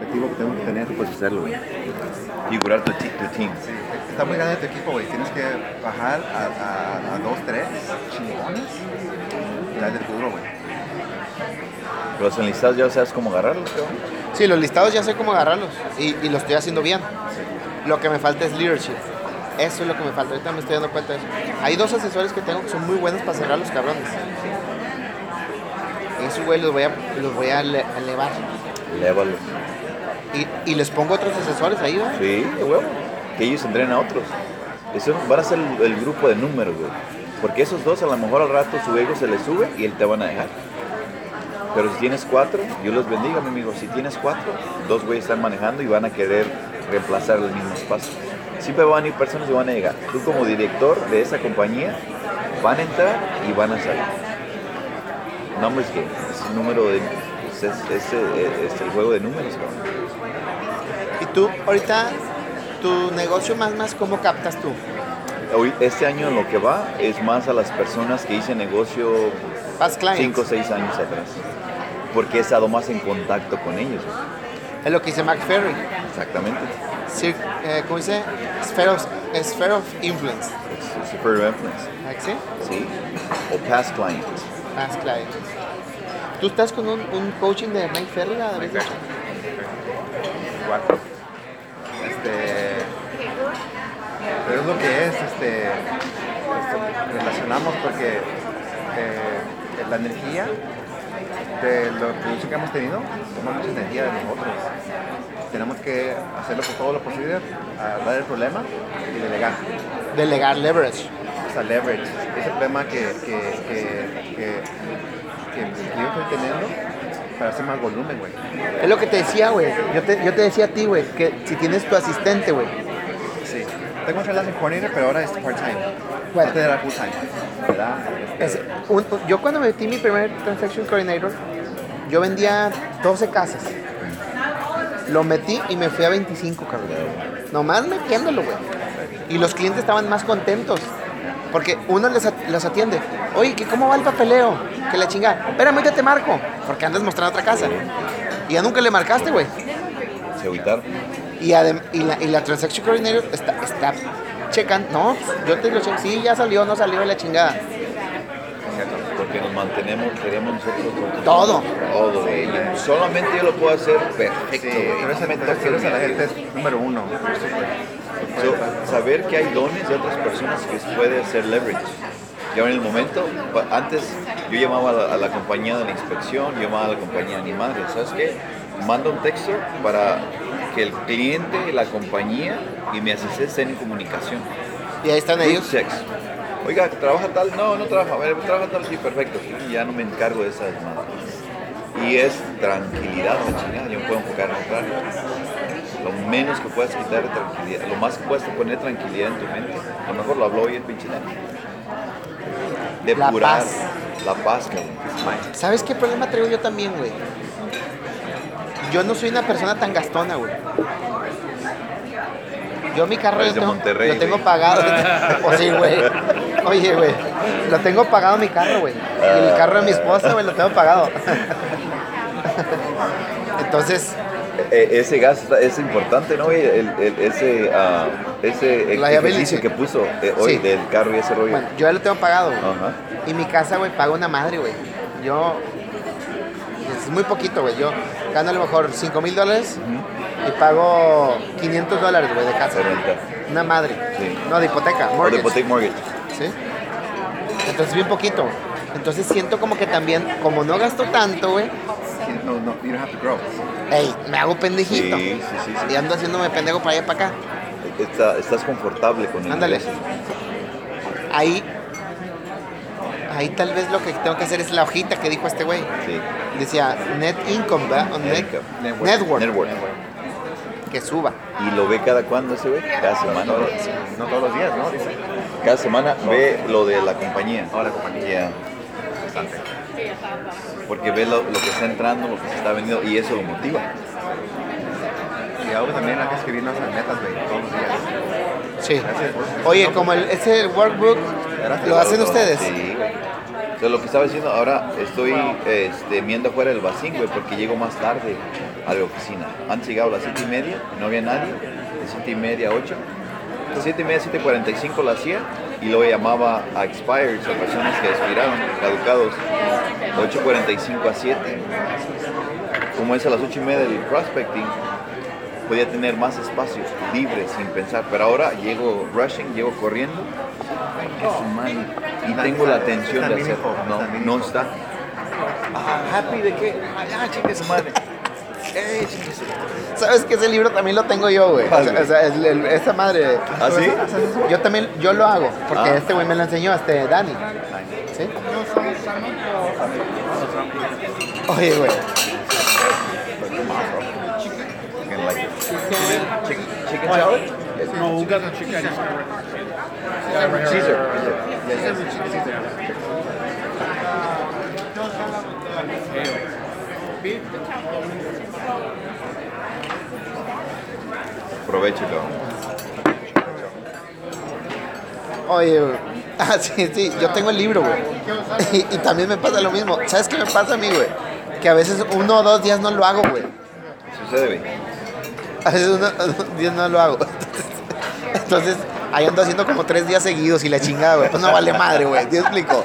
objetivo que tengo que tener. Tú puedes hacerlo, güey. Figurar tu, ti- tu team. Está muy grande tu equipo, güey. Tienes que bajar a, a, a dos, tres chingones. y darle duro, güey. Los enlistados ya sabes cómo agarrarlos, cabrón. Sí, los listados ya sé cómo agarrarlos y, y lo estoy haciendo bien. Lo que me falta es leadership. Eso es lo que me falta. Ahorita me estoy dando cuenta de eso. Hay dos asesores que tengo que son muy buenos para cerrar los cabrones. Esos güey los voy a, los voy a ele- elevar. Lévalos. Y, y les pongo otros asesores ahí, ¿verdad? Sí, de huevo. Que ellos entrenen a otros. Eso van a ser el, el grupo de números, güey. Porque esos dos a lo mejor al rato su ego se les sube y él te van a dejar. Pero si tienes cuatro, Dios los bendiga, mi amigo. Si tienes cuatro, dos güeyes están manejando y van a querer reemplazar el mismo espacio. Siempre van a ir personas y van a llegar. Tú como director de esa compañía van a entrar y van a salir. Numbers game. Es el número de... Es, es- es, eh, es el juego de números, cabrón. Y tú, ahorita, tu negocio más, más, ¿cómo captas tú? Hoy, este año en lo que va es más a las personas que hice negocio Past clients. 5 o 6 años atrás. Porque he estado más en contacto con ellos. Es lo que dice Mark Ferry. Exactamente. Cir- eh, ¿Cómo dice? Sphere of, sphere of influence. Es super influence. ¿Ah, ¿Sí? ¿Sí? O past clients. Past clients. ¿Tú estás con un, un coaching de Mike Ferry? ¿verdad, David? Igual. Este. Pero es lo que es, este. este, relacionamos porque eh, la energía de lo que que hemos tenido toma mucha energía de nosotros. Tenemos que hacerlo por todo lo posible, a dar el problema y delegar. Delegar leverage. O sea, leverage. Ese problema que, que, que, que, que yo estoy teniendo para hacer más volumen, güey. Es lo que te decía, güey. Yo te, yo te decía a ti, güey, que si tienes tu asistente, güey. Sí. Tengo un freelance coordinator, pero ahora es part-time. Bueno. Antes era full-time, ¿verdad? Es- un- yo cuando metí mi primer Transaction Coordinator, yo vendía 12 casas. Lo metí y me fui a 25, cabrón. Nomás metiéndolo, güey. Y los clientes estaban más contentos. Porque uno les, at- los atiende. Oye, ¿que ¿cómo va el papeleo? Que la chingada. Espérame, ahorita te marco. Porque andas mostrando otra casa. Y ya nunca le marcaste, güey. Se agüitaron. Y, adem- y, la, y la Transaction Coordinator está, está checando. No, yo te lo checo. Sí, ya salió, no salió de la chingada. Porque nos mantenemos, queremos nosotros con Todo. Todo, güey. Solamente yo lo puedo hacer perfecto, sí, pero ese ese a la gente es número uno. So, saber que hay dones de otras personas que se puede hacer leverage. Ya en el momento, antes yo llamaba a la, a la compañía de la inspección, yo llamaba a la compañía de animales, ¿sabes qué? Manda un texto para que el cliente, la compañía y mi asistente estén en comunicación. Y ahí están ellos. Checks. Oiga, ¿trabaja tal? No, no trabaja. A ver, ¿trabaja tal? Sí, perfecto. Ya no me encargo de esa desmadre. Y es tranquilidad, la chingada. Yo me puedo enfocar en otra. Lo menos que puedas quitar es tranquilidad. Lo más que puedas poner tranquilidad en tu mente. A lo mejor lo habló hoy el pinche. Depurar. paz. La paz, cabrón. ¿Sabes qué problema traigo yo también, güey? Yo no soy una persona tan gastona, güey. Yo mi carro lo tengo, Monterrey, lo tengo güey. pagado. o sí, güey. Oye, güey. Lo tengo pagado mi carro, güey. Y el carro de mi esposa, güey, lo tengo pagado. Entonces, ese gas es importante, ¿no? El, el- ese ah, ese ejercicio que puso eh, hoy Sí. del carro y ese rollo. bueno, yo ya lo tengo pagado. Ajá. Y mi casa, güey, paga una madre, güey. Yo. Es muy poquito, güey. Yo gano a lo mejor 5 mil dólares y pago 500 dólares, güey, de casa. De. Una madre. Sí. No, de hipoteca. O de Mortgage. hypothec mortgage. ¿Sí? Entonces, bien poquito. Entonces, siento como que también, como no gasto tanto, güey, No, no, you don't have to grow. ey, me hago pendejito. Sí, sí, sí, sí. Y ando haciéndome pendejo para allá para acá. Está- estás confortable con el Ándale. negocio. Ahí. Ahí tal vez lo que tengo que hacer es la hojita que dijo este güey. Sí. Decía net income, ¿verdad? O Net net, income. Network. network. Network. Que suba. Y lo ve cada cuándo ese güey. Cada semana. ¿verdad? No todos los días, ¿no? Dice. Cada semana ve lo de la compañía. Ahora la compañía. Ya. Porque ve lo, lo que está entrando, lo que se está vendiendo y eso lo motiva. Y algo también hay que escribir nuestras metas, güey, todos los días. Sí. Oye, como el, ese workbook, ¿lo hacen ustedes? Sí. O sea, lo que estaba diciendo, ahora estoy este, viendo afuera del vacín, güey, porque llego más tarde a la oficina. Antes llegaba a las 7 y media, no había nadie, de 7 y media a 8. De 7 y media a 7.45 la hacía y luego llamaba a expired, a personas que expiraron, caducados, de 8.45 a 7. Como es a las 8 y media del prospecting, podía tener más espacios libres sin pensar, pero ahora llego rushing, llego corriendo que y tengo la atención de hacer. No, no está. Ah, happy de qué? Ah, chingue su madre. Eh, chingue su ¿Sabes que ese libro también lo tengo yo, güey? O ¿Cuál, sea, güey? o sea, el- el- esa madre. ¿Ah, sí? Yo también, yo lo hago, porque Ah. este güey me lo enseñó, este Dani. ¿Sí? Oye, güey. No, got the chicken. Caesar. Cabrón. Oye, güey. Ah, sí, sí, yo tengo el libro, güey. Y, y también me pasa lo mismo. ¿Sabes qué me pasa a mí, güey? Que a veces uno o dos días no lo hago, güey. Sucede, güey. A veces uno o dos días no lo hago. Entonces, ahí ando haciendo como tres días seguidos y la chingada, güey. Pues no vale madre, güey. ¿Te explico?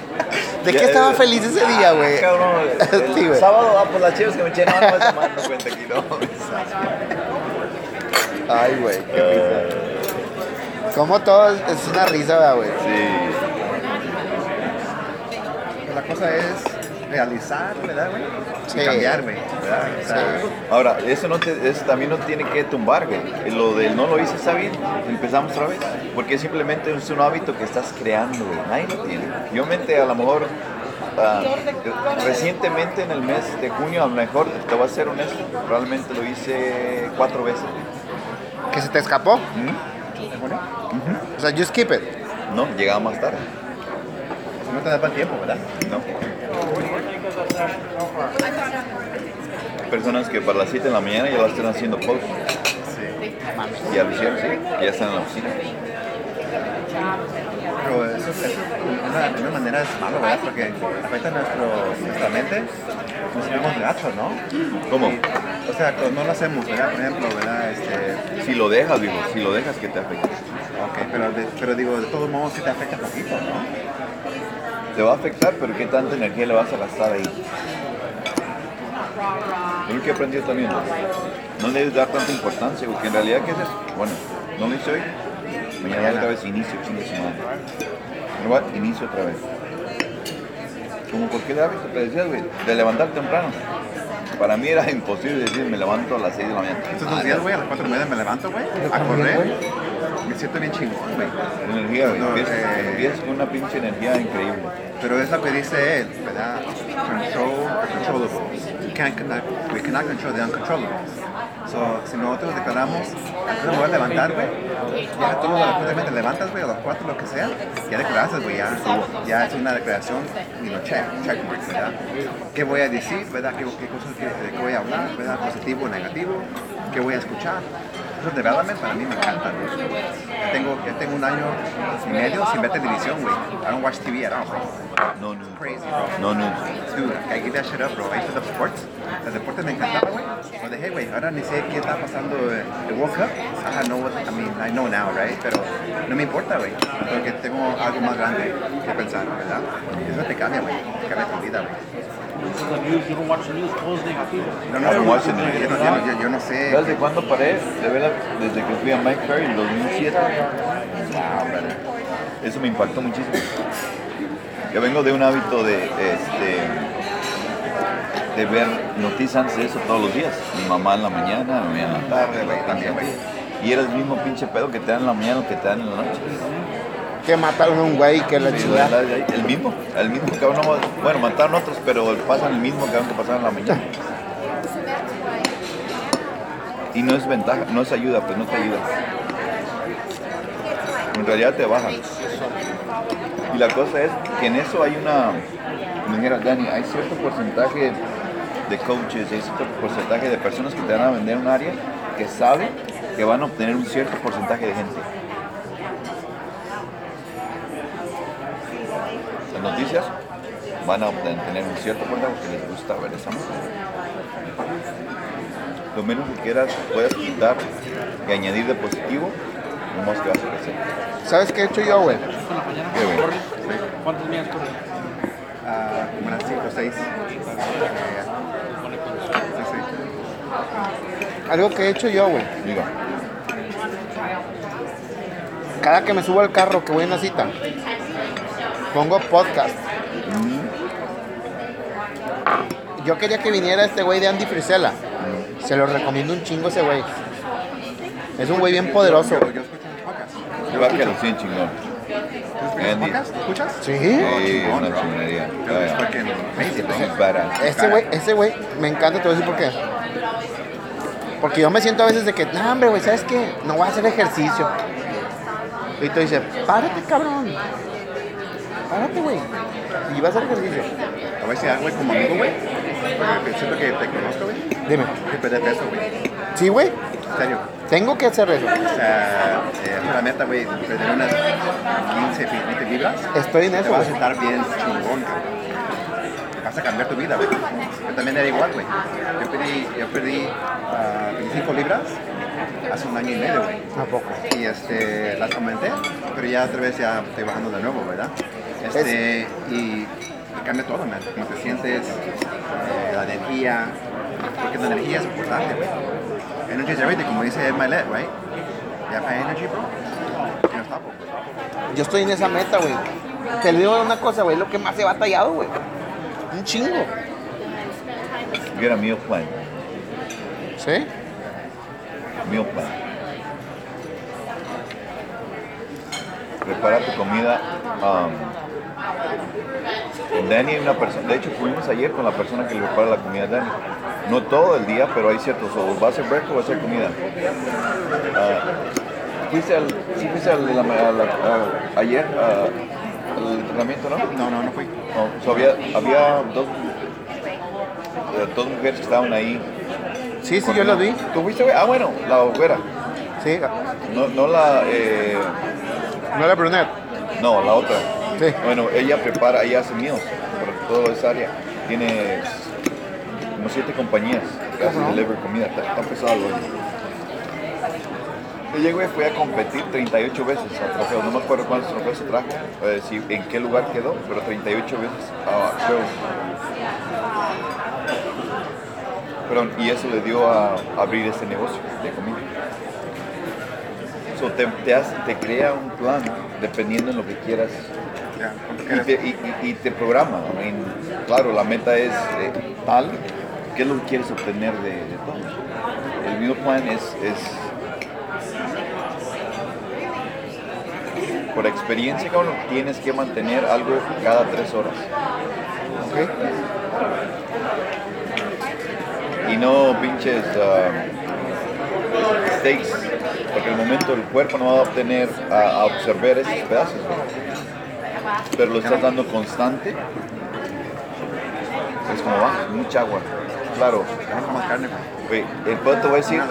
¿De qué estaba eh, feliz ese día, güey? Cabrón, el Sí, güey. sábado, ah, pues las chivas que me eché, no, no me tomando cuenta aquí, no. Ay, güey, qué risa. Como todo es una risa, ¿verdad, güey. Sí. La cosa es realizar, ¿verdad, güey? Sí. Y cambiar, güey. ¿verdad? O sea, Ahora, eso, no te, eso también no tiene que tumbar, güey. Lo del no lo hice está bien, empezamos otra vez. Porque simplemente es un hábito que estás creando, güey. Nadie lo tiene. Yo mente a lo mejor, ah, recientemente en el mes de junio, a lo mejor, te voy a ser honesto, probablemente lo hice cuatro veces. ¿Que se te escapó? ¿Mm? O sea, you skip it. No, llegaba más tarde. no te da para el tiempo, ¿verdad? No. Personas que para las 7 de la mañana ya lo están haciendo post. Sí. Ya lo hicieron, sí. Ya están en la oficina. Pero eso, de una, de una manera es malo, ¿verdad? Porque afecta nuestro, nuestra mente. Nos sentimos gachos, ¿no? ¿Cómo? O sea, no lo hacemos, ¿verdad? Por ejemplo, ¿verdad? Este, Si lo dejas, digo, si lo dejas que te afecte. ok, pero, de- pero digo, de todos modos sí te afecta poquito, ¿no? Te va a afectar, pero ¿qué tanta energía le vas a gastar ahí? Es lo que he aprendido también. ¿no? No le debes dar tanta importancia, porque en realidad, ¿qué es eso? Bueno, no lo hice hoy. Mañana otra vez inicio, chingue su madre. Inicio otra vez. Como cualquier hábito, te decías, güey, de levantar temprano. Para mí era imposible decir, me levanto a las 6 de la mañana. Estos dos días, güey, a las 4 y media me levanto, güey, a correr. Me siento bien chingón, güey. Energía, güey. No, Empiezas, eh, con una pinche energía increíble. Pero es lo que dice él, ¿verdad? Control the controllables. You can't connect, we cannot control the uncontrollables. So, si nosotros declaramos, yo me voy a levantar, güey, ya tú automáticamente te levantas, güey, a las 4, lo que sea, ya declaraste, güey, ya, ya es una declaración, y lo check, check mark, ¿verdad? ¿Qué voy a decir, verdad? ¿Qué, qué cosas que, qué voy a hablar, verdad? Positivo o negativo, ¿qué voy a escuchar? Esos development para mí me encantan, güey. Ya tengo, ya tengo un año y medio sin ver televisión, güey. I don't watch TV at all, bro. No news. Crazy, bro. No news. Dude, I give that shit up, bro. I used to love sports. El deporte me encantaba, güey. Lo dejé, güey. Ahora ni sé qué está pasando eh, el World Cup. I know what, I mean, I know now, right? Pero no me importa, güey. Porque tengo algo más grande que pensar, ¿verdad? Eso te cambia, güey. Te cambia tu vida, güey. This is the news. You don't watch the news. Todo es negativo. No, I don't watch it, yo, man. yo no, yo, yo- yo no sé. ¿Sabes de cuándo paré? De verla desde que fui a Mike Perry en 2007. Wow, brother. Eso me impactó muchísimo. Yo vengo de un hábito de, este, de ver noticias antes de eso todos los días. Mi mamá en la mañana, mi mamá en la tarde, güey, también, güey. Y era el mismo pinche pedo que te dan en la mañana o que te dan en la noche. Que mataron a un güey que la Sí. El mismo, el mismo cabrón. no- Bueno, mataron otros, pero pasan el mismo cabrón que pasaron en la mañana. Y no es ventaja, no es ayuda, pues no te ayuda. En realidad te baja. Y la cosa es que en eso hay una, me dijera Dani, hay cierto porcentaje de coaches, hay cierto porcentaje de personas que te van a vender un área que saben que van a obtener un cierto porcentaje de gente. Noticias van a obtener- tener un cierto porcentaje que les gusta ver esa música. Lo menos que quieras, puedas quitar y añadir de positivo, lo más que vas a crecer. ¿Sabes qué he hecho yo, güey? ¿Con la mañana Qué? ¿Cuántas millas corres? Ah, como unas 5 o 6. Pone con- sí, sí. Algo que he hecho yo, güey. Diga, Cada que me subo al carro que voy en la cita, pongo podcast. Yo quería que viniera este güey de Andy Frisella. Se lo recomiendo un chingo ese güey. Es un güey bien poderoso. Yo, yo escucho podcast. los 100 chingón. ¿Tú escuchas? ¿Escuchas? Sí. Sí, una chingonería. Yo. Ese güey, ese güey, me encanta, te voy a decir por qué. Porque yo me siento a veces de que, no, hombre, güey, ¿sabes qué? No voy a hacer ejercicio. Y tú dices, párate, cabrón. Párate, güey. Y vas a hacer ejercicio. Te voy a decir güey, como amigo, güey. Porque siento que te conozco, güey. Dime. Que perder peso, güey. Sí, güey. En serio. Tengo que hacer eso. O sea, eh, la meta, güey, perder unas 15, 20 libras. Estoy en Te eso, vas a estar bien chingón, cabrón. Vas a cambiar tu vida, güey. Yo también era igual, güey. Yo perdí, yo perdí ah, 25 libras hace un año y medio, güey. ¿A poco? Y este, las aumenté, pero ya otra vez ya estoy bajando de nuevo, ¿verdad? Este, y, y cambia todo, man. Cómo te sientes, eh, la energía, porque la energía es importante, güey. Energy is everything, como dice Ed Milet, right? Have high energy, bro. You're unstoppable. Yo estoy en esa meta, güey. Te digo una cosa, güey, lo que más he batallado, güey. Un chingo. Get a meal plan. ¿Sí? Meal plan. Prepara tu comida. um, con Dani una persona, de hecho fuimos ayer con la persona que le prepara la comida a Dani. No todo el día, pero hay ciertos, o va a ser breakfast o va a ser comida. Ah, ¿Fuiste al, sí fuiste al, la- la- ayer al entrenamiento, no? No, no, no fui. No, so había, había dos, eh, dos mujeres que estaban ahí. Sí, sí, yo lo vi. ¿Tú fuiste, güey? Ah, bueno, la güera. Sí. No, no la, eh, No era Brunet. no, la otra. Sí. Bueno, ella prepara, ella hace meals por toda esa área. Tiene como siete compañías que hacen delivery comida. Está, está pesado, güey. Ella, güey, fue a competir 38 veces a trofeos. No me acuerdo cuántos trofeos trajo, eh, si, en qué lugar quedó, pero 38 veces a shows. Perdón, y eso le dio a abrir este negocio de comida. So, te, te, hace- te crea un plan dependiendo en lo que quieras Ya, ¿cuánto y te, y- y- y te programa. I mean, claro, la meta es eh, tal, ¿qué es lo que quieres obtener de, de todo? El meal plan es, es por experiencia, cabrón, tienes que mantener algo cada tres horas. Ok. Y no pinches ah, steaks, porque el momento el cuerpo no va a obtener, a, a absorber esos pedazos. Pero lo estás dando constante. Es como va, mucha agua. Claro, el pedo te voy a decir,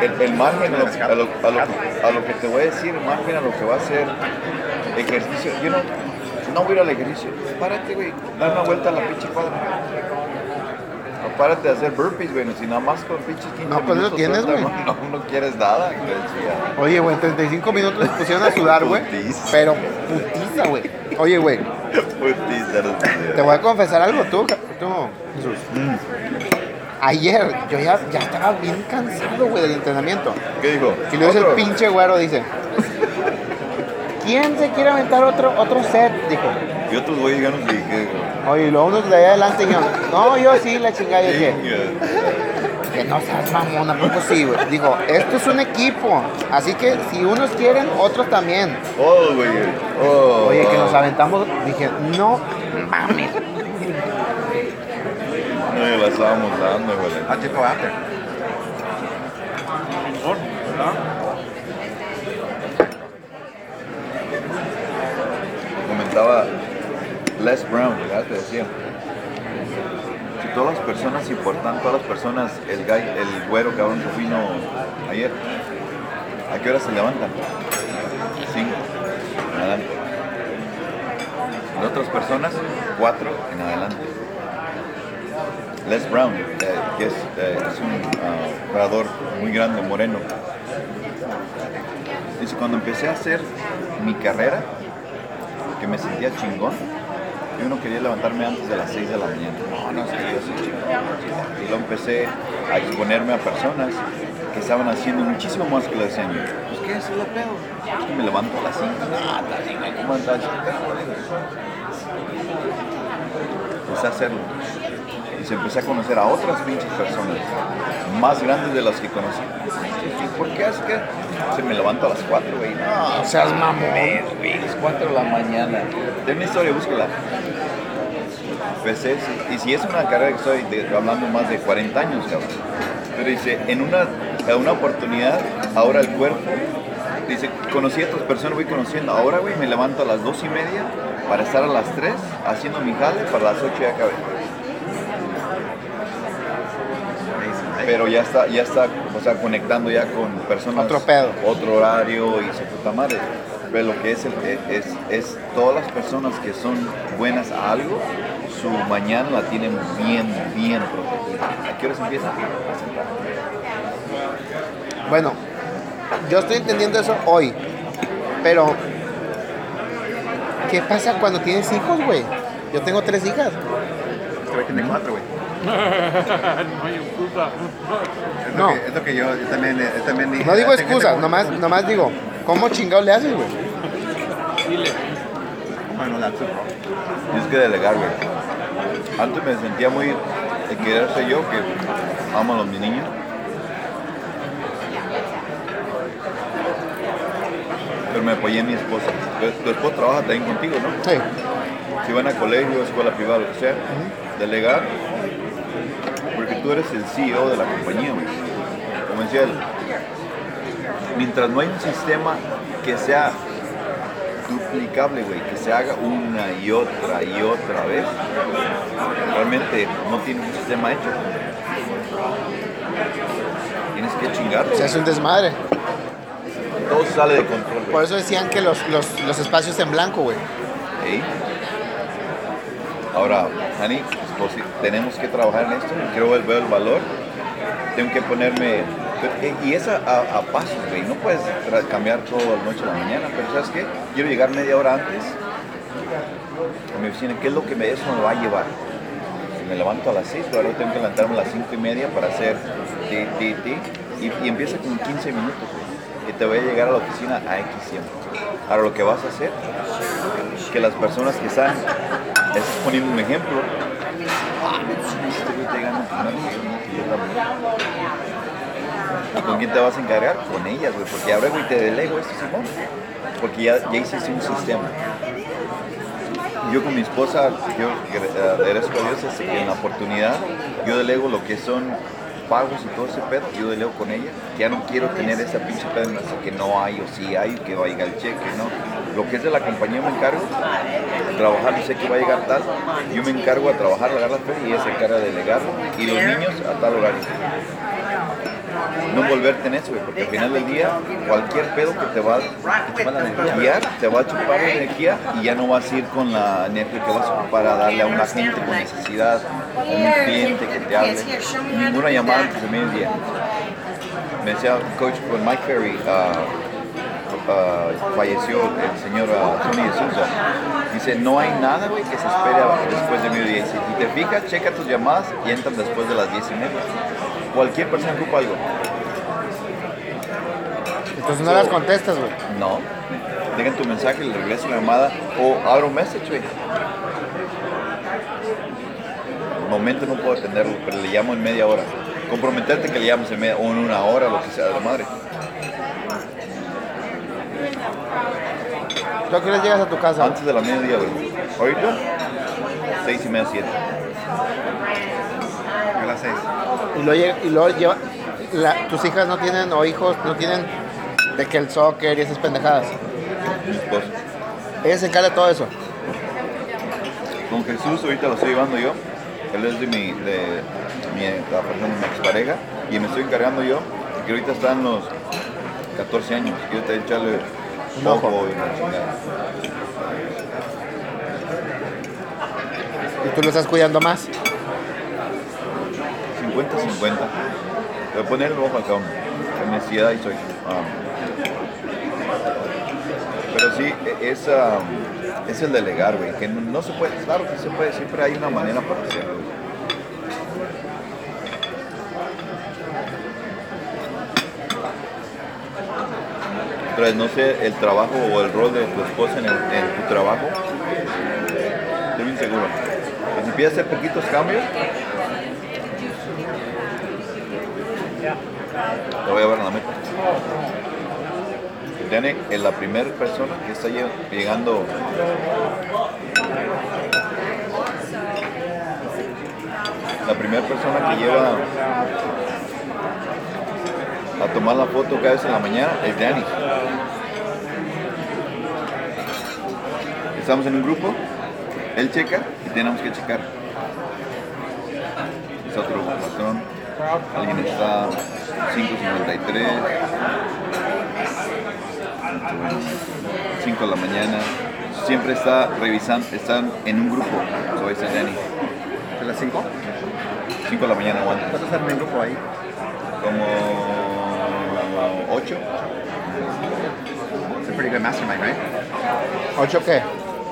el, margen a lo, a, lo, a lo- que te voy a decir, el margen a lo que va a ser ejercicio. Yo no, no voy a ir al ejercicio. Párate, güey, da una vuelta a la pinche cuadra. Párate a hacer burpees, güey, si nada más con pinches 15 No, pues minutos tienes, suelta, güey. No, no quieres nada, güey. Oye, güey, en 35 minutos les pusieron a sudar, güey. Putiza. Pero putiza, güey. Oye, güey, Putiza, no te voy a confesar algo tú, ca- tú, Jesús. Mm. Ayer yo ya, ya estaba bien cansado, güey, del entrenamiento. ¿Qué dijo? Y luego dice el Otro. pinche güero, dice. ¿Quién se quiere aventar otro, otro set? Dijo. Y otros güeyes ya nos dije, Oye, y luego unos de allá adelante yo, no, yo sí, la chingada, yo dije, que no seas mamón, ¿a poco sí, güey? Digo, esto es un equipo, así que si unos quieren, otros también. Oh, güey. Oh, Oye, que nos aventamos, dije, no mames. No, la estábamos dando, güey. Ah, tipo after. Comentaba Les Brown, ¿verdad? Te decía. Si todas las personas importantes, todas las personas, el guy, el güero cabrón que vino ayer, ¿a qué hora se levantan? Cinco. Adelante. Las otras personas, cuatro en adelante. Les Brown, eh, que es, eh, un jugador muy grande, moreno. Dice, cuando empecé a hacer mi carrera, que me sentía chingón, yo no quería levantarme antes de las 6 de la mañana. No, no, que yo soy chingón. Y luego empecé a exponerme a personas que estaban haciendo muchísimo más que lo hacían yo. Pues, ¿qué es el pedo? Es que me levanto a las 5. Ah, ¿cómo estás? Empecé a hacerlo. Y se empecé a conocer a otras pinches personas, más grandes de las que conocí. ¿Y por qué es que se me levanto a las 4, güey? No, Seas mamón. güey, las 4 de la mañana. Ten mi historia, búscala. Empecé, y si es una carrera que estoy de- hablando más de 40 años, cabrón. Pero dice, en una, en una oportunidad, ahora el cuerpo, dice, conocí a otras personas, voy conociendo. Ahora, güey, me levanto a las 2 y media para estar a las 3 haciendo mi jale, para las 8 ya acabé. Pero ya está, ya está, o sea, conectando ya con personas. Otro pedo. Otro horario y su puta madre. Pero lo que es, el, es, es todas las personas que son buenas a algo, su mañana la tienen bien, bien protegida. ¿A qué horas empieza? A sentar. Bueno, yo estoy entendiendo eso hoy, pero ¿qué pasa cuando tienes hijos, güey? Yo tengo tres hijas. Creo que tiene cuatro, güey. no hay excusa. Es No. Lo que, es lo que yo, yo también, yo también dije. No digo "Ah, tengo- nomás, nomás digo, ¿cómo chingados le haces, güey? Dile. Bueno, that's it, bro. Tienes que delegar, güey. Antes me sentía muy de querer ser yo, que amo a los mis niños. Pero me apoyé en mi esposa. Tu, esposa trabaja también contigo, ¿no? Sí. Si van a colegio, escuela privada, lo que sea, delegar, porque tú eres el CEO de la compañía. Como decía él, mientras no hay un sistema que sea duplicable, güey, que se haga una y otra y otra vez, realmente no tiene un sistema hecho. Tienes que chingar. Se hace un desmadre. Todo sale de control. Por eso decían que los, los, los espacios en blanco, güey. ¿Sí? Ahora, Hani, pues, tenemos que trabajar en esto. Quiero ver el valor. Tengo que ponerme. Y es a, a- pasos, güey. No puedes cambiar todo la noche a la mañana. Pero ¿sabes qué? Quiero llegar media hora antes a mi oficina. ¿Qué es lo que me, eso me va a llevar? Me levanto a las 6, ahora tengo que levantarme a las 5 y media para hacer ti, ti, ti. Y, y empieza con 15 minutos, güey. Y te voy a llegar a la oficina a X tiempo. Ahora lo que vas a hacer que las personas que están, es poniendo un ejemplo, con quién te vas a encargar? Con ellas, güey, porque ahora, güey, te delego esto, Simón. Porque ya, ya hiciste un sistema. Yo con mi esposa, yo gra- agradezco a Dios en la oportunidad, yo delego lo que son pagos y todo ese pedo, yo delego con ella, ya no quiero tener esa pinche pedo que no hay o sí hay, que va a llegar el cheque, no. Lo que es de la compañía me encargo, trabajar y sé que va a llegar tal, yo me encargo a trabajar, agarrar la feria y ella se encarga de delegarlo, y los niños a tal horario. No envolverte en eso, porque al final del día, cualquier pedo que te va a guiar, te va a chupar la energía y ya no vas a ir con la energía que vas a ocupar a darle a una gente con necesidad, a un cliente que te hable. Ninguna llamada antes de mediodía. Me decía coach con Mike Ferry, ah, ah, falleció el señor ah, Tony de Souza. Dice, no hay nada, güey, que se espere después de mediodía. Si te fijas, checa tus llamadas y entran después de las 10 y media. Cualquier persona ocupa algo. Entonces no las contestas, güey. No. Dejen tu mensaje, le regreso la llamada o abro un message, güey. De momento no puedo atenderlo, pero le llamo en media hora. Comprometerte que le llames en media o en una hora, lo que sea de la madre. ¿Tú a qué hora llegas a tu casa? Antes de la mediodía, güey. Ahorita, seis y media, siete. A las seis. Y luego, y luego lleva, la- tus hijas no tienen, o hijos no tienen, de que el soccer y esas pendejadas. Esposo. Ella se encarga de todo eso. Con Jesús ahorita lo estoy llevando yo. Él es de mi, de mi, la persona, mi expareja. Y me estoy encargando yo, que ahorita están los 14 años. Quiero te echarle Un ojo. y chingada. Y tú lo estás cuidando más. 50-50. Voy a poner el ojo acá. En necesidad y soy. ah. pero sí, e- es, es el delegar, güey. Que no, se puede, claro que se puede, siempre hay una manera para hacerlo. Entonces, no sé, el trabajo o el rol de tu esposa en, el- en tu trabajo, estoy bien seguro. Si empiezas a hacer poquitos cambios, Lo voy a ver en la meta. Es la primera persona que está lle- llegando. La primera persona que lleva a tomar la foto cada vez en la mañana es Danny. Estamos en un grupo, él checa y tenemos que checar. Es otro patrón. Alguien está 5.53, 5 de la mañana. Siempre está revisando, están en un grupo. So ese es Danny. ¿De las 5? 5 de la mañana aguanta. ¿Cuántos están en el grupo ahí? Como 8. It's a pretty good mastermind, right? ¿Ocho qué?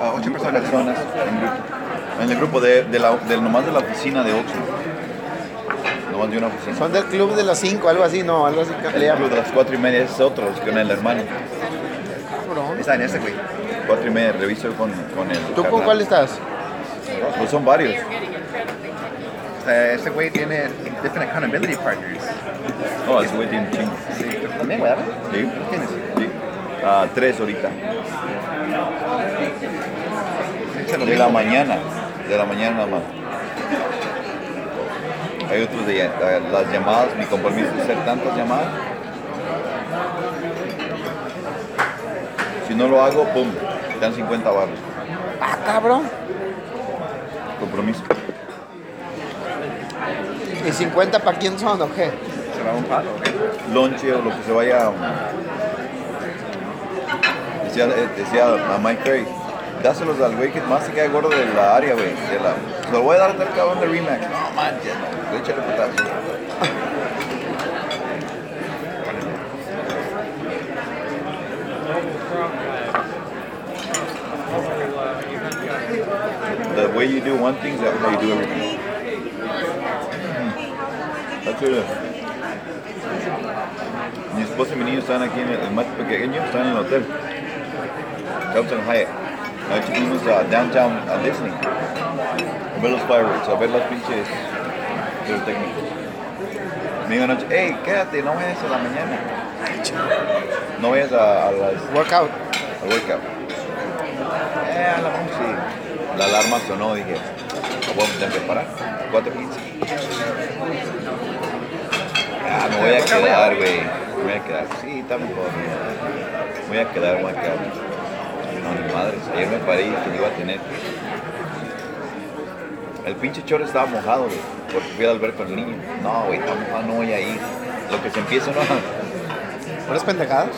Ah, ocho personas. personas en grupo. En el grupo de, de la, del nomás de la oficina de 8. De una oficina. Son del club de los cinco, algo así, no, algo así. que El club de las 4 y media es otro, es con el hermano. Está en ese, güey. 4 y media, reviso con, con el. ¿Tú con carnal. cuál estás? Pues son varios. Eh, Este güey tiene different accountability partners. No, ese güey tiene chingo. Sí, ¿tú también, güey? ¿Sí? ¿Tienes? Sí. Ah, tres ahorita. De la mañana. De la mañana nada más. Hay otros de eh, las llamadas, mi compromiso es hacer tantas llamadas. Si no lo hago, pum, te dan 50 barros. Ah, cabrón. Compromiso. ¿Y 50 para quién son o qué? Se va un palo. Lonche o lo que se vaya. um, Decía, eh, decía a Mike Perry, dáselos al güey que más se queda gordo de la área, güey. de la- lo voy a dar a tal cabrón de Remax. No manches, no, échale putazo. The way you do one thing is how you do everything. That's it. Mi esposa y mi niño estaban aquí en el, el más pequeño, estaban en el hotel. Carlton Hyatt. Anoche fuimos a downtown a Disney. A ver los fireworks, a ver los pinches técnicos. Me dijo anoche, hey, quédate, no vayas a la mañana. No vayas a, a las Workout. al workout. Eh, a la sí. La alarma sonó, dije, lo voy a tener que parar. 4.15. Ah, me voy a quedar, güey. Me voy a quedar. Sí, está mejor. Me voy a quedar, me voy a quedar. No, ni madres. Ayer me paré y que iba a tener. El pinche chorro estaba mojado, güey. Porque fui al ver con el niño. No, güey, está mojado, no voy a ir. Lo que se empieza, no. ¿Puras pendejadas?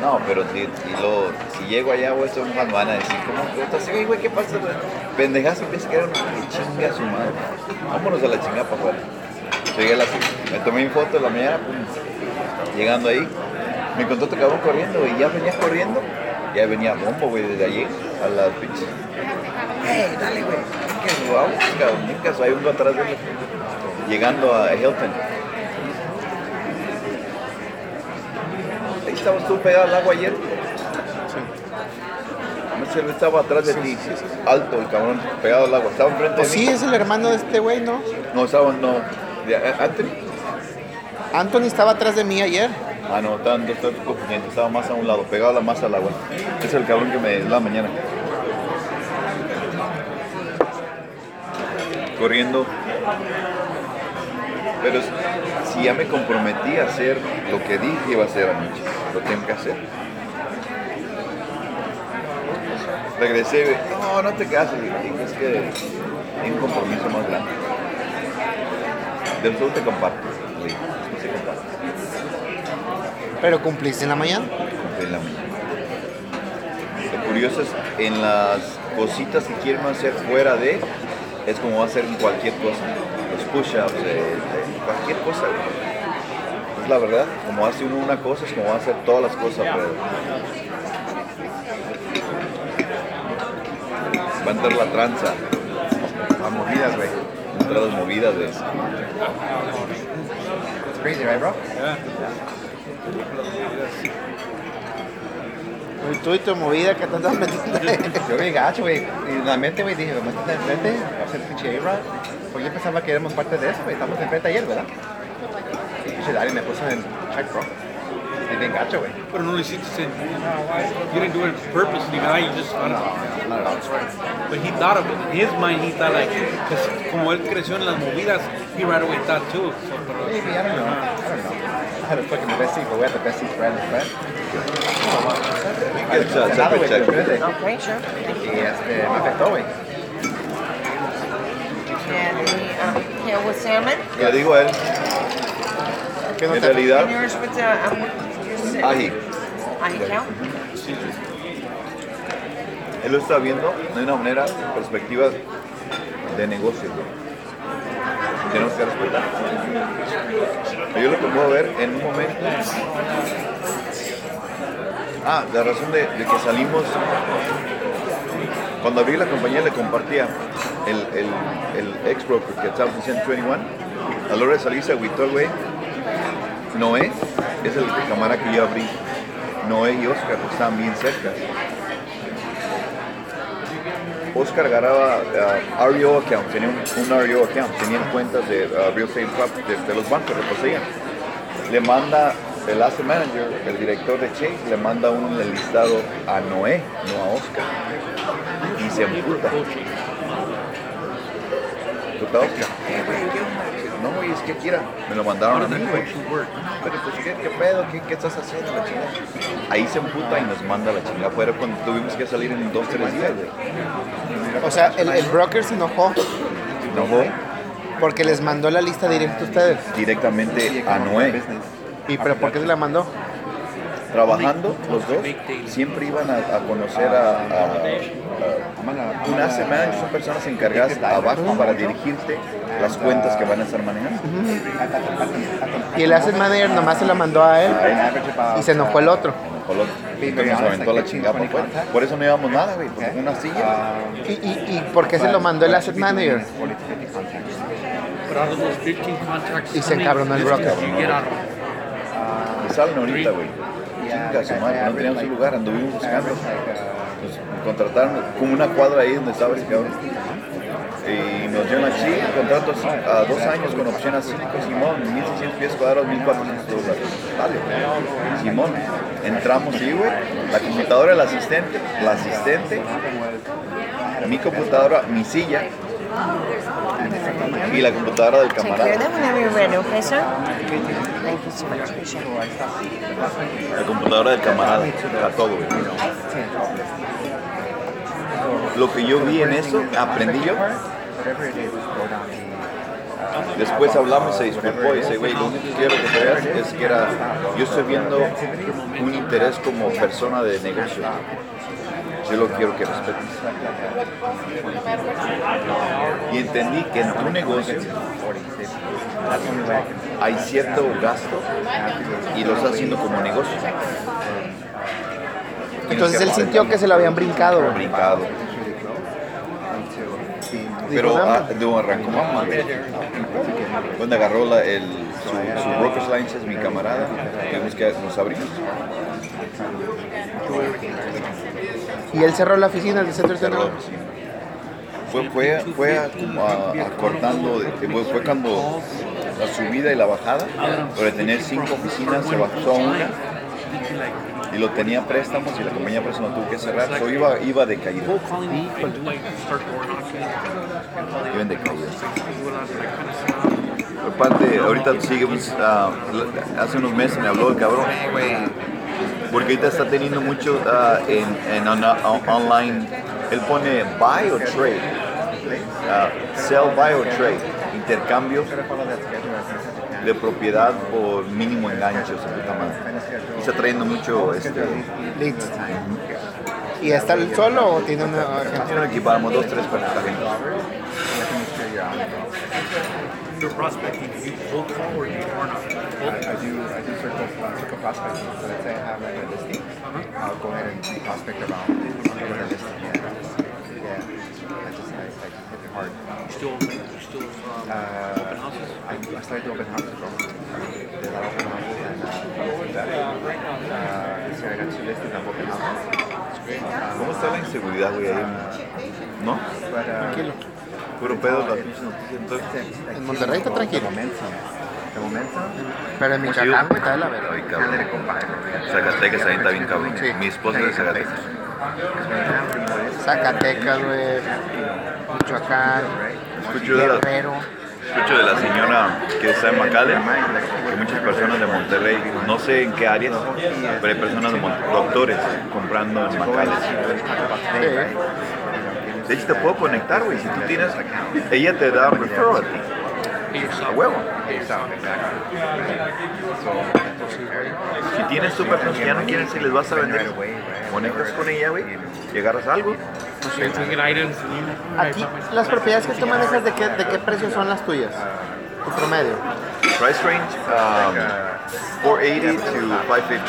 No, pero si, y llego allá, güey, son me van a decir, ¿cómo que estás? Güey, güey, ¿qué pasa? güey? Pendejazo, piensa que era una chinga su madre. Vámonos a la chingada para afuera. Llegué a la me tomé mi foto en la mañana, pum, llegando ahí, me encontró otro cabrón corriendo, güey, ya venía corriendo, ya venía bombo, güey, desde allí a las pinches. ¡Ey, dale, güey! ¿Qué vamos, cabrón? Nunca hay uno atrás de él, llegando a Hilton. Ahí estabas tú pegado al agua ayer. No sé, él estaba atrás de ti, alto el cabrón, pegado al agua. Estaba enfrente Pues de sí, mí. es el hermano de este güey, ¿no? No, estaba, no. eh, Anthony. Anthony estaba atrás de mí ayer. No, estaban dos tres confundiendo. Estaba más a un lado, pegado la masa al agua. Es el cabrón que me dio la mañana. Corriendo. Pero si ya me comprometí a hacer lo que dije iba a hacer anoche, lo tengo que hacer. Regresé, no, no te cases, dije, es que hay un compromiso más grande. Del sur te comparto, le dije, "Es que se comparte". Pero cumpliste en la mañumana. cumplí en la mañana. Lo curioso es, en las cositas que quieren hacer fuera de, es como va a hacer en cualquier cosa. Los push-ups, eh, eh, cualquier cosa. güey. Es la verdad, como hace uno una cosa, es como va a hacer todas las cosas. Pero... Va a entrar la tranza, A movidas, güey. va a entrar las movidas de It's crazy, right, bro? Y tú y tu movida que te andas metiendo. Yo vi gacho, güey. Y en la mente, güey, dije, vamos a estar enfrente, va a ser pinche A-Rod. Pues yo pensaba que éramos parte de eso, güey. Estamos enfrente ayer, ¿verdad? Y pinche Dari me puso en check, bro. Y bien gacho, güey. Pero no lo hiciste sin. You didn't do it purposely, ¿verdad? You just it. No, no, no. But he thought of it. In his mind, he thought like, because como él creció en las movidas, he right away thought too. So, pero, Maybe, I don't know. I had a fucking best seat, but we had the best seats for Alan Fred. Good shot, Senado, güey, check. enfrente. Okay, sure. Y este, me afectó, güey. And the um, yeah, with salmon. Le digo a él, ¿Qué no en realidad, yours with the um, cow? Él lo está viendo de una manera, perspectiva de negocio. güey. Tenemos que respetar. Yo lo que puedo ver en un momento. Ah, la razón de, que salimos. Cuando abrí la compañía le compartía el, el, el ex broker que estaba en 121. A la hora de salir se agüitó el güey. Noé es el camarada que yo abrí. Noé y Oscar estaban bien cerca. Oscar ganaba uh, REO account, tenía un, un REO account, tenían cuentas de uh, real estate prop- de, los bancos, lo poseían. Le manda el asset manager, el director de Chase, le manda un listado a Noé, no a Oscar. Y se emputa. Puta Oscar. No, güey, es que quiera. Me lo mandaron a mí, güey. Pero pues, ¿qué, qué pedo? ¿Qué, ¿Qué estás haciendo, la chingada? Ahí se emputa y nos manda la chingada afuera cuando tuvimos que salir en dos, tres días, güey. O sea, el, el broker se enojó No fue porque les mandó la lista directa a ustedes. directamente a Noé. ¿Y pero por qué se la mandó? Trabajando los dos, siempre iban a, a conocer a, a- a un asset manager, son personas encargadas abajo para dirigirte las cuentas que van a estar manejando. Y el asset manager nomás se la mandó a él A él, y se enojó el otro. entonces nos aventó la chingada para afuera. Por eso no llevamos nada, güey, por una silla. ¿Y, y, y por qué se lo mandó el asset manager? but out of those 15 contacts, Y se encabronó el broker. Me salen ahorita, güey. Chinga su madre, no teníamos un lugar, anduvimos buscando. Contrataron como una cuadra ahí donde estaba ese cabrón. Y nos dieron así, contrato así, a dos años con opción a 5, Simón, 1600 pies cuadrados, 1400 dólares. Dale, Simón, entramos y, güey, la computadora del asistente, la asistente, mi computadora, mi silla y la computadora del camarada. La computadora del camarada, a todo, güey. Lo que yo vi en eso, aprendí yo. Después hablamos, se disculpó y dice, güey, lo único que quiero que te veas es que era, yo estoy viendo un interés como persona de negocio. Yo lo quiero que respetes. Y entendí que en tu negocio hay cierto gasto y lo estás haciendo como negocio. Entonces él sintió que se lo habían brincado. brincado. Pero ah, no, arrancó mamá. Donde agarró la, el, su, su broker's license, mi camarada, tuvimos que nos abrimos. Y él cerró la oficina del centro de. Fue, fue, fue a- como a- acortando, de- fue, fue cuando la subida y la bajada, pero de tener cinco oficinas se bajó a una y lo tenía préstamos y la compañía de préstamos tuvo que cerrar, so iba, iba de caída, Cold calling me and do like start door knocking. iba en de ahorita sigue, ah, hace unos meses me habló el cabrón, "Eh, porque ahorita está teniendo mucho ah, en, on- on- online, él pone buy o trade, Ah, sell, buy o trade, intercambio de propiedad por mínimo enganche, o está trayendo mucho, este, Leads. ¿Y está él solo o tiene una dos, tres prospecting. You you not? I, I do I do circle uh, circle prospecting. So let's say I have like a listing, I'll go ahead and prospect around with a listing. Yeah, yeah. I just I, I just hit it hard. You still open? You still um, Uh, open houses? I, I started to open houses, bro. Did a lot of open houses and uh, that, uh, this year I got two listings of open houses. ¿Cómo está la inseguridad, güey? ahí? ¿No? Tranquilo. Puro pedo las pinches noticias. Entonces, En Monterrey está tranquilo. the momentum. Pero en Michoacán, güey, está de la verga. ay, cabrón. Zacatecas ahí está bien cabrón. Sí. Mi esposa es de Zacatecas. Zacatecas, güey. Michoacán. Escucho de la, Guerrero. Escucho de la señora que está en McAllen, que muchas personas de Monterrey, no sé en qué áreas, pero hay personas de Mon- doctores comprando en. Sí. De hecho, te puedo conectar, güey. Si tú tienes, ella te da un referral a ti. A huevo. Si tienes tu persona que ya no quieren si les vas a vender, conectas con ella, güey, y agarras algo. Aquí, las propiedades que tú manejas, ¿de qué, de qué precio son las tuyas? Tu promedio. Price range um, 480 to 550.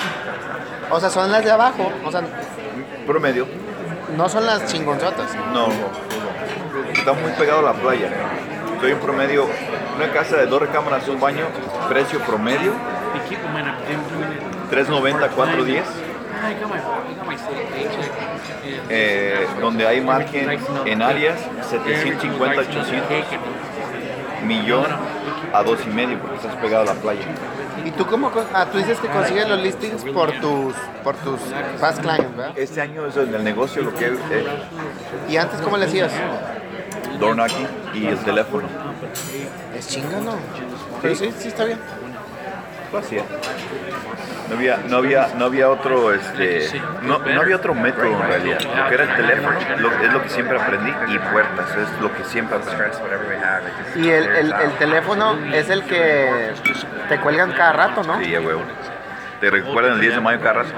O sea, son las de abajo. O sea, Promedio. no son las chingonzotas. No, está muy pegado a la playa. Soy un promedio, una casa de dos recámaras, un baño, precio promedio, They keep them in a dim doing it. 390, 410, Eh, donde hay margen en áreas 750, 800, millón a dos y medio, porque estás pegado a la playa. ¿Y tú cómo? Ah, tú dices que consigues los listings por tus, por tus past clients, ¿verdad? Este año es en el negocio lo que eh, ¿Y antes cómo le hacías? door knocking y el teléfono. Es chinga, ¿no? Pero sí, sí está bien. Lo hacía. No había, no había, no había otro, este, no, no había otro método en realidad. Lo que era el teléfono lo- es lo que siempre aprendí y puertas es lo que siempre aprendí. Y el, el, el out. teléfono es el que te cuelgan cada rato, ¿no? Sí, ya huevo. ¿Te recuerdan el 10 de mayo cada rato?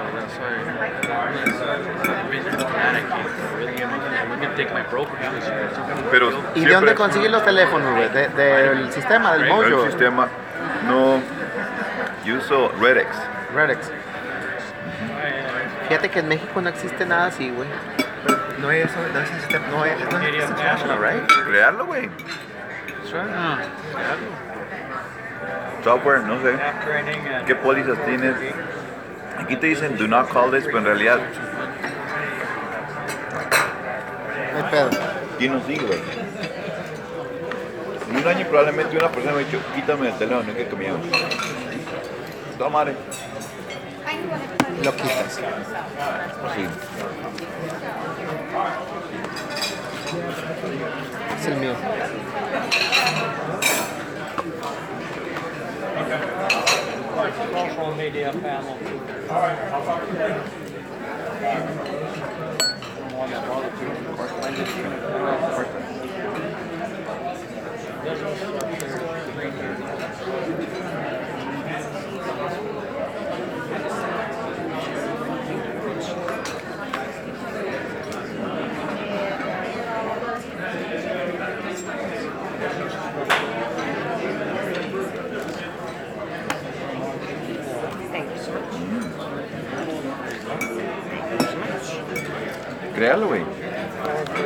Pero ¿Y de dónde consigues los teléfonos, güey? De- del sistema, del El Mojo. sistema no. Yo uso Redex. Redex. Fíjate que en México no existe nada así, güey. No hay eso, no es no es, no es international, right? Crearlo, güey. Software, no sé. ¿Qué pólizas tienes? Aquí te dicen do not call this, pero en realidad No hay pedo. ¿quién nos sigue, güey? En un año probablemente una persona me ha dicho, quítame el teléfono, que comíamos. Toma madre. Lo quitas. Sí. Es el mío. social media panel. Créalo, güey.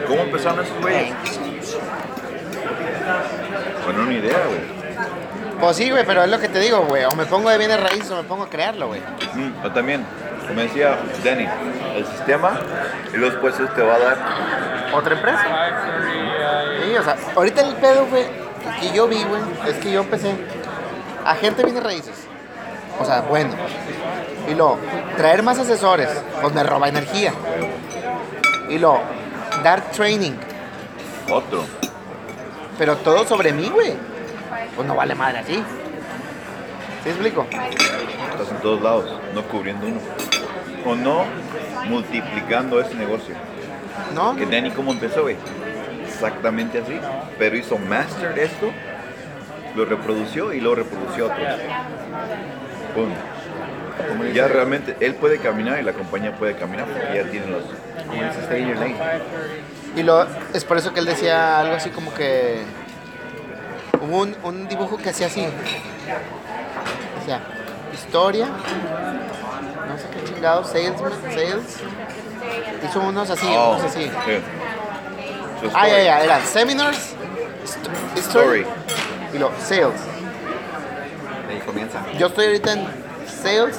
¿Cómo empezaron esos güeyes? Bueno, una idea, güey. Pues sí, güey, pero es lo que te digo, güey. O me pongo de bienes raíces o me pongo a crearlo, güey. Mm, yo también, como decía Danny, el sistema y después él te va a dar ¿Otra empresa? Sí, o sea, ahorita el pedo, güey, que yo vi, güey, es que yo empecé. Agente bienes raíces. O sea, bueno. Y luego, traer más asesores, pues me roba energía. Y luego, dar training. otro. Pero todo sobre mí, güey. Pues no vale madre así. ¿Sí explico? Estás en todos lados, no cubriendo uno. O no multiplicando ese negocio. ¿No? Que Danny, ¿cómo empezó, güey? Exactamente así. Pero hizo master esto, lo reprodució y lo reprodució otro. Pum. como dice, Ya realmente él puede caminar y la compañía puede caminar porque ya tienen los... como dice stay in your lane. Y lo, es por eso que él decía algo así como que. Hubo un, un dibujo que hacía así. Historia. No sé qué chingado, salesman, sales. Hizo unos así, Oh, unos así. Ah, ya, ya, eran seminars, st- Story. y lo sales. Ahí comienza. Yo estoy ahorita en sales,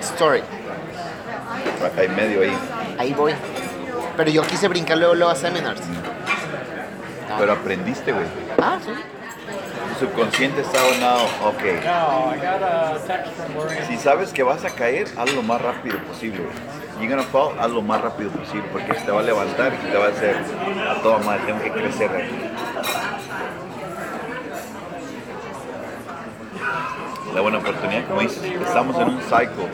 story. Hay medio ahí. Ahí voy. Pero yo quise brincar luego, luego a seminars. Pero aprendiste, güey. Ah, sí. Tu subconsciente está donado, ok. No, I got a text from Lorraine. Si sabes que vas a caer, haz lo más rápido posible. You're gonna fall, haz lo más rápido posible porque te va a levantar y te va a hacer a toda madre, tengo que crecer aquí. La buena oportunidad, como dices, estamos en un cycle,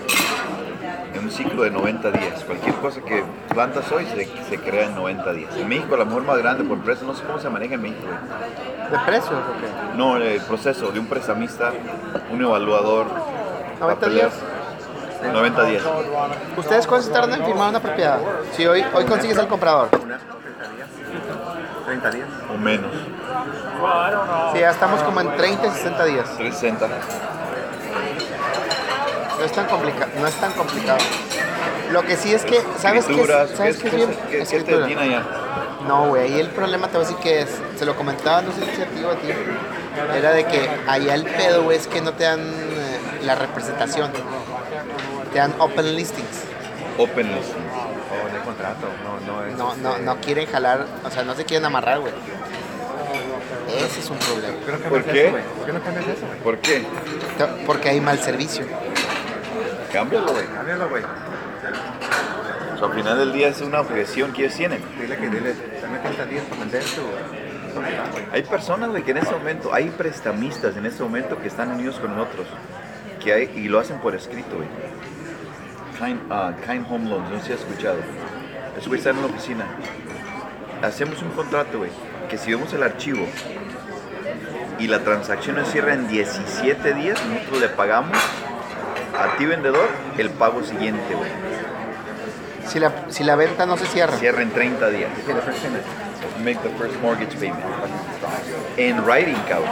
en un ciclo de 90 días. Cualquier cosa que plantas hoy se, se crea en 90 días. En México, la mujer más grande por precio, no sé cómo se maneja en México. ¿De precios o qué? No, el proceso de un prestamista, un evaluador, 90 papeleo, días. 90 días. ¿Ustedes cuánto se tardan en firmar una propiedad? Si hoy, hoy consigues al comprador. Una, 30 días. 30 días. o menos. Sí, ya estamos como en 30 y 60 días. 360. No es tan complicado. No es tan complicado. Lo que sí es que, ¿sabes qué? ¿Sabes ¿qué, qué es qué- bien? qué- qué detiene allá? No, güey, ahí el problema te voy a decir que es, se lo comentaba, no sé si a ti o a ti, era de que allá el pedo, güey, es que no te dan eh, la representación, te dan open listings. Open listing. O en el contrato. No, no es. No, no, este, no quieren jalar, o sea, no se quieren amarrar, güey. Ese es un problema. ¿Por qué no ¿Por cambias qué? güey? ¿Por qué no cambias eso, güey? ¿Por qué? Te- Porque hay mal servicio. Cámbialo, güey. Cámbialo, güey. O sea, al final del día es una objeción que ellos tienen. Dile que dile, dame 30 días para vender tu. Hay personas, güey, que en este momento, hay prestamistas en este momento que están unidos con nosotros. Que hay, y lo hacen por escrito, güey. Kind, ah, kind Home Loans, no sé si has escuchado. Esos güey están en la oficina. Hacemos un contrato, güey, que si vemos el archivo y la transacción no cierra en 17 días, nosotros le pagamos a ti vendedor el pago siguiente, güey. Si la, si la venta no se cierra. Cierra en 30 días. Make the first mortgage payment. En writing, cabrón.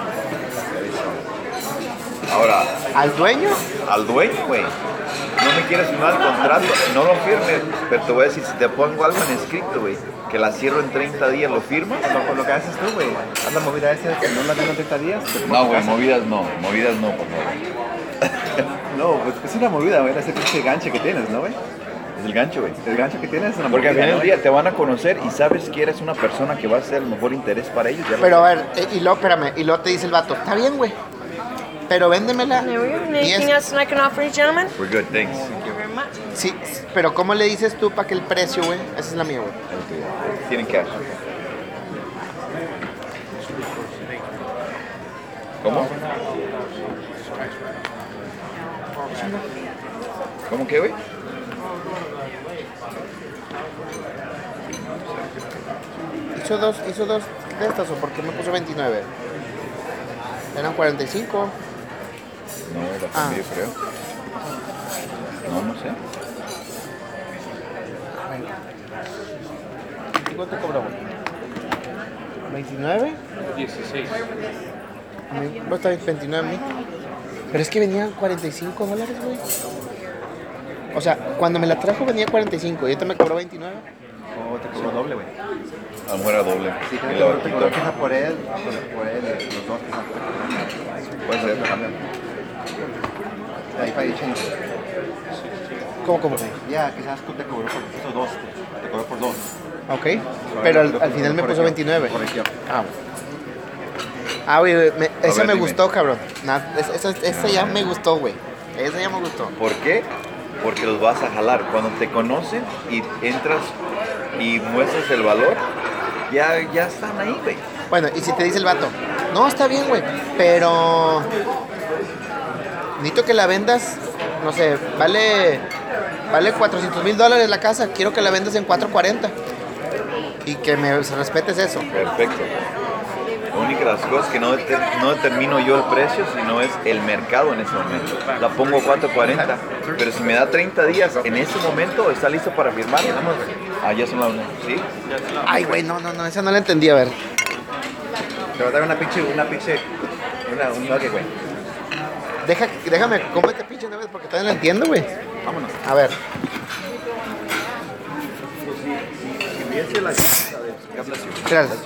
Ahora, Al dueño, al dueño, güey. No me quieres firmar el contrato, no lo firmes, pero te voy a decir, si te pongo algo en escrito, güey, que la cierro en 30 días, ¿lo firmas? Lo, pues, lo que haces tú, güey. Haz la movida esa, que no la hagas en 30 días. No, güey, movidas no, movidas no, por favor. No, pues es una movida, güey. Ese pinche ganche que tienes, ¿no, güey? Es el gancho, güey. El gancho que tienes es una Porque al final ¿no, del día te van a conocer y sabes que eres una persona que va a ser el mejor interés para ellos. ya lo pero a sabes. ver, eh, y luego, espérame, y luego te dice el vato, está bien, güey, pero véndemela. Anything else I can offer you, gentlemen? We're good, thanks. Thank you very much. Sí, pero ¿cómo le dices tú para que el precio, güey? Esa es la mía, güey. Tienen cash. ¿Cómo? ¿Cómo que, güey? Hizo dos, hizo dos de estas, ¿o por qué me puso 29? Eran 45. No, la Ah. cambié, creo. No, no sé. ¿Y ¿Cuánto cobró? ¿29? 16. A mí, no, está bien, 29 mil. Pero es que venían 45 dólares, güey. O sea, cuando me la trajo venía 45 y ahorita me cobró 29. O te cobro doble, güey. A lo mejor era doble. Sí, Y te la cobro, te quizá por él, por, por él, los dos quizá. Puede ser. Ahí para change. ¿Cómo, cómo? Ya, quizás tú te cobró por esos dos. Te cobró por dos. Ok. Pero al, al final me puso 29. Corrección. Ah, Ah, güey, me- esa ver, me dime. gustó, cabrón. Na- esa, esa- esa ya me gustó, güey. Esa ya me gustó. ¿Por qué? Porque los vas a jalar. Cuando te conocen y entras y muestras el valor, ya, ya están ahí, güey. Bueno, y si te dice el vato, no, está bien, güey, pero necesito que la vendas, no sé, vale, vale 400 mil dólares la casa, quiero que la vendas en 440 y que me respetes eso. Perfecto. La única de las cosas que no, deter- no determino yo el precio, sino es el mercado en ese momento. La pongo a 4.40, pero si me da 30 días, en ese momento está listo para firmar. Ah, ya son las una. ¿Sí? Ay, güey, no, no, no, esa no la entendí, a ver. Te va a dar una pinche, una pinche, una, un nugget, güey. Deja, déjame, cómete pinche una vez porque todavía no la entiendo, güey. Vámonos. A ver. La Gracias.